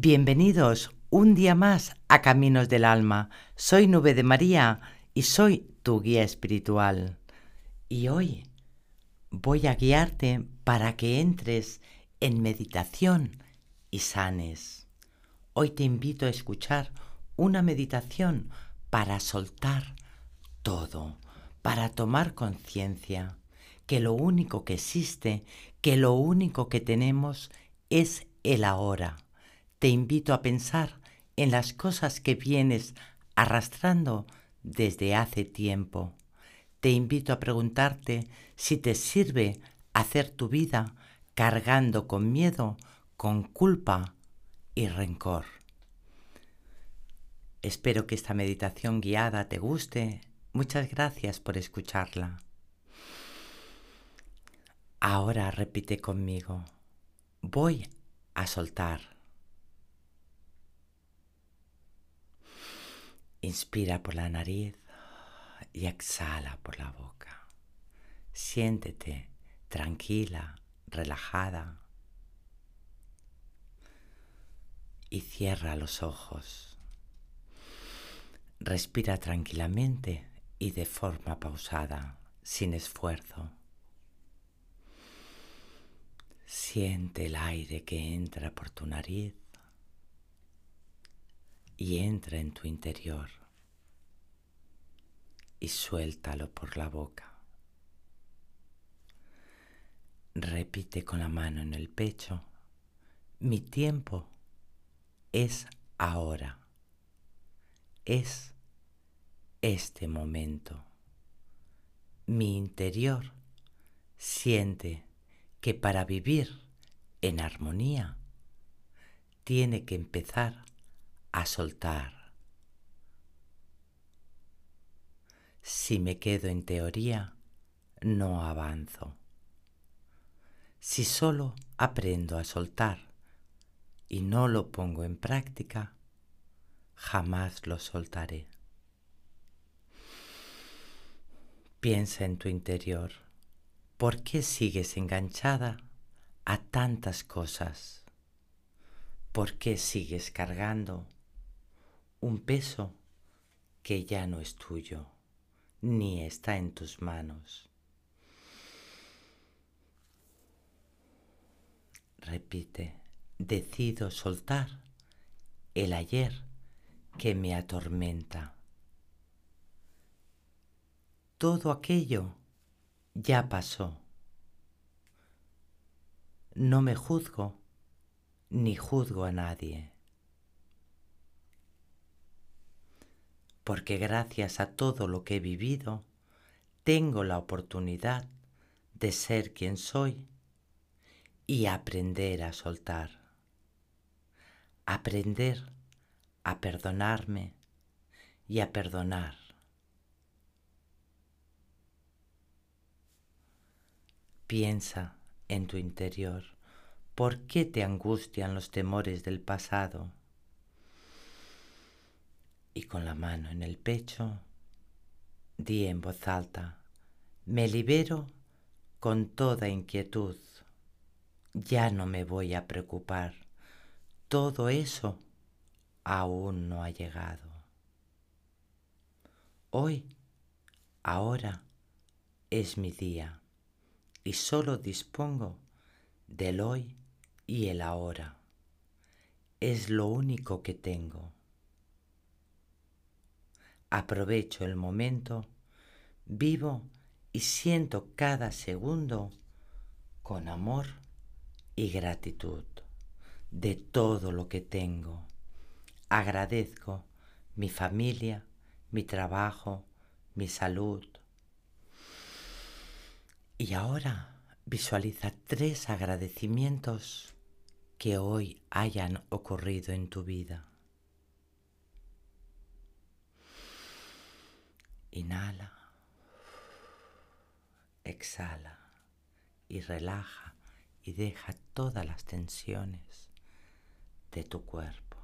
Bienvenidos un día más a Caminos del Alma. Soy Nube de María y soy tu guía espiritual. Y hoy voy a guiarte para que entres en meditación y sanes. Hoy te invito a escuchar una meditación para soltar todo, para tomar conciencia que lo único que existe, que lo único que tenemos es el ahora te invito a pensar en las cosas que vienes arrastrando desde hace tiempo. Te invito a preguntarte si te sirve hacer tu vida cargando con miedo, con culpa y rencor. Espero que esta meditación guiada te guste. Muchas gracias por escucharla. Ahora repite conmigo. Voy a soltar. Inspira por la nariz y exhala por la boca. Siéntete tranquila, relajada y cierra los ojos. Respira tranquilamente y de forma pausada, sin esfuerzo. Siente el aire que entra por tu nariz y entra en tu interior y suéltalo por la boca. Repite con la mano en el pecho, mi tiempo es ahora, es este momento. Mi interior siente que para vivir en armonía tiene que empezar a soltar. Si me quedo en teoría, no avanzo. Si solo aprendo a soltar y no lo pongo en práctica, jamás lo soltaré. Piensa en tu interior. ¿Por qué sigues enganchada a tantas cosas? ¿Por qué sigues cargando un peso que ya no es tuyo, ni está en tus manos. Repite, decido soltar el ayer que me atormenta. Todo aquello ya pasó. No me juzgo ni juzgo a nadie. Porque gracias a todo lo que he vivido, tengo la oportunidad de ser quien soy y aprender a soltar, aprender a perdonarme y a perdonar. Piensa en tu interior, ¿por qué te angustian los temores del pasado? Y con la mano en el pecho, di en voz alta, me libero con toda inquietud, ya no me voy a preocupar, todo eso aún no ha llegado. Hoy, ahora, es mi día y solo dispongo del hoy y el ahora. Es lo único que tengo aprovecho el momento, vivo y siento cada segundo con amor y gratitud de todo lo que tengo. Agradezco mi familia, mi trabajo, mi salud. Y ahora visualiza tres agradecimientos que hoy hayan ocurrido en tu vida. Inhala, exhala y relaja y deja todas las tensiones de tu cuerpo.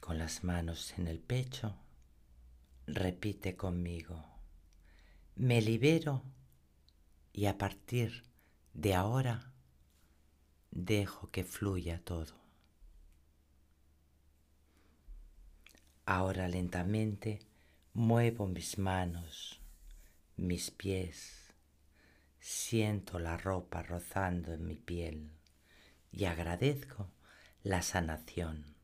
Con las manos en el pecho, repite conmigo, me libero y a partir de ahora dejo que fluya todo. Ahora lentamente muevo mis manos, mis pies, siento la ropa rozando en mi piel y agradezco la sanación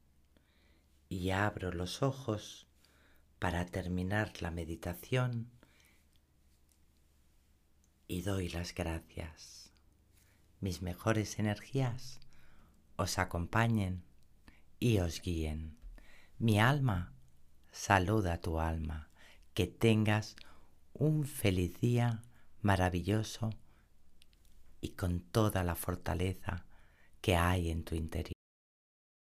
y abro los ojos para terminar la meditación y doy las gracias. Mis mejores energías os acompañen y os guíen. Mi alma saluda a tu alma. Que tengas un feliz día maravilloso y con toda la fortaleza que hay en tu interior.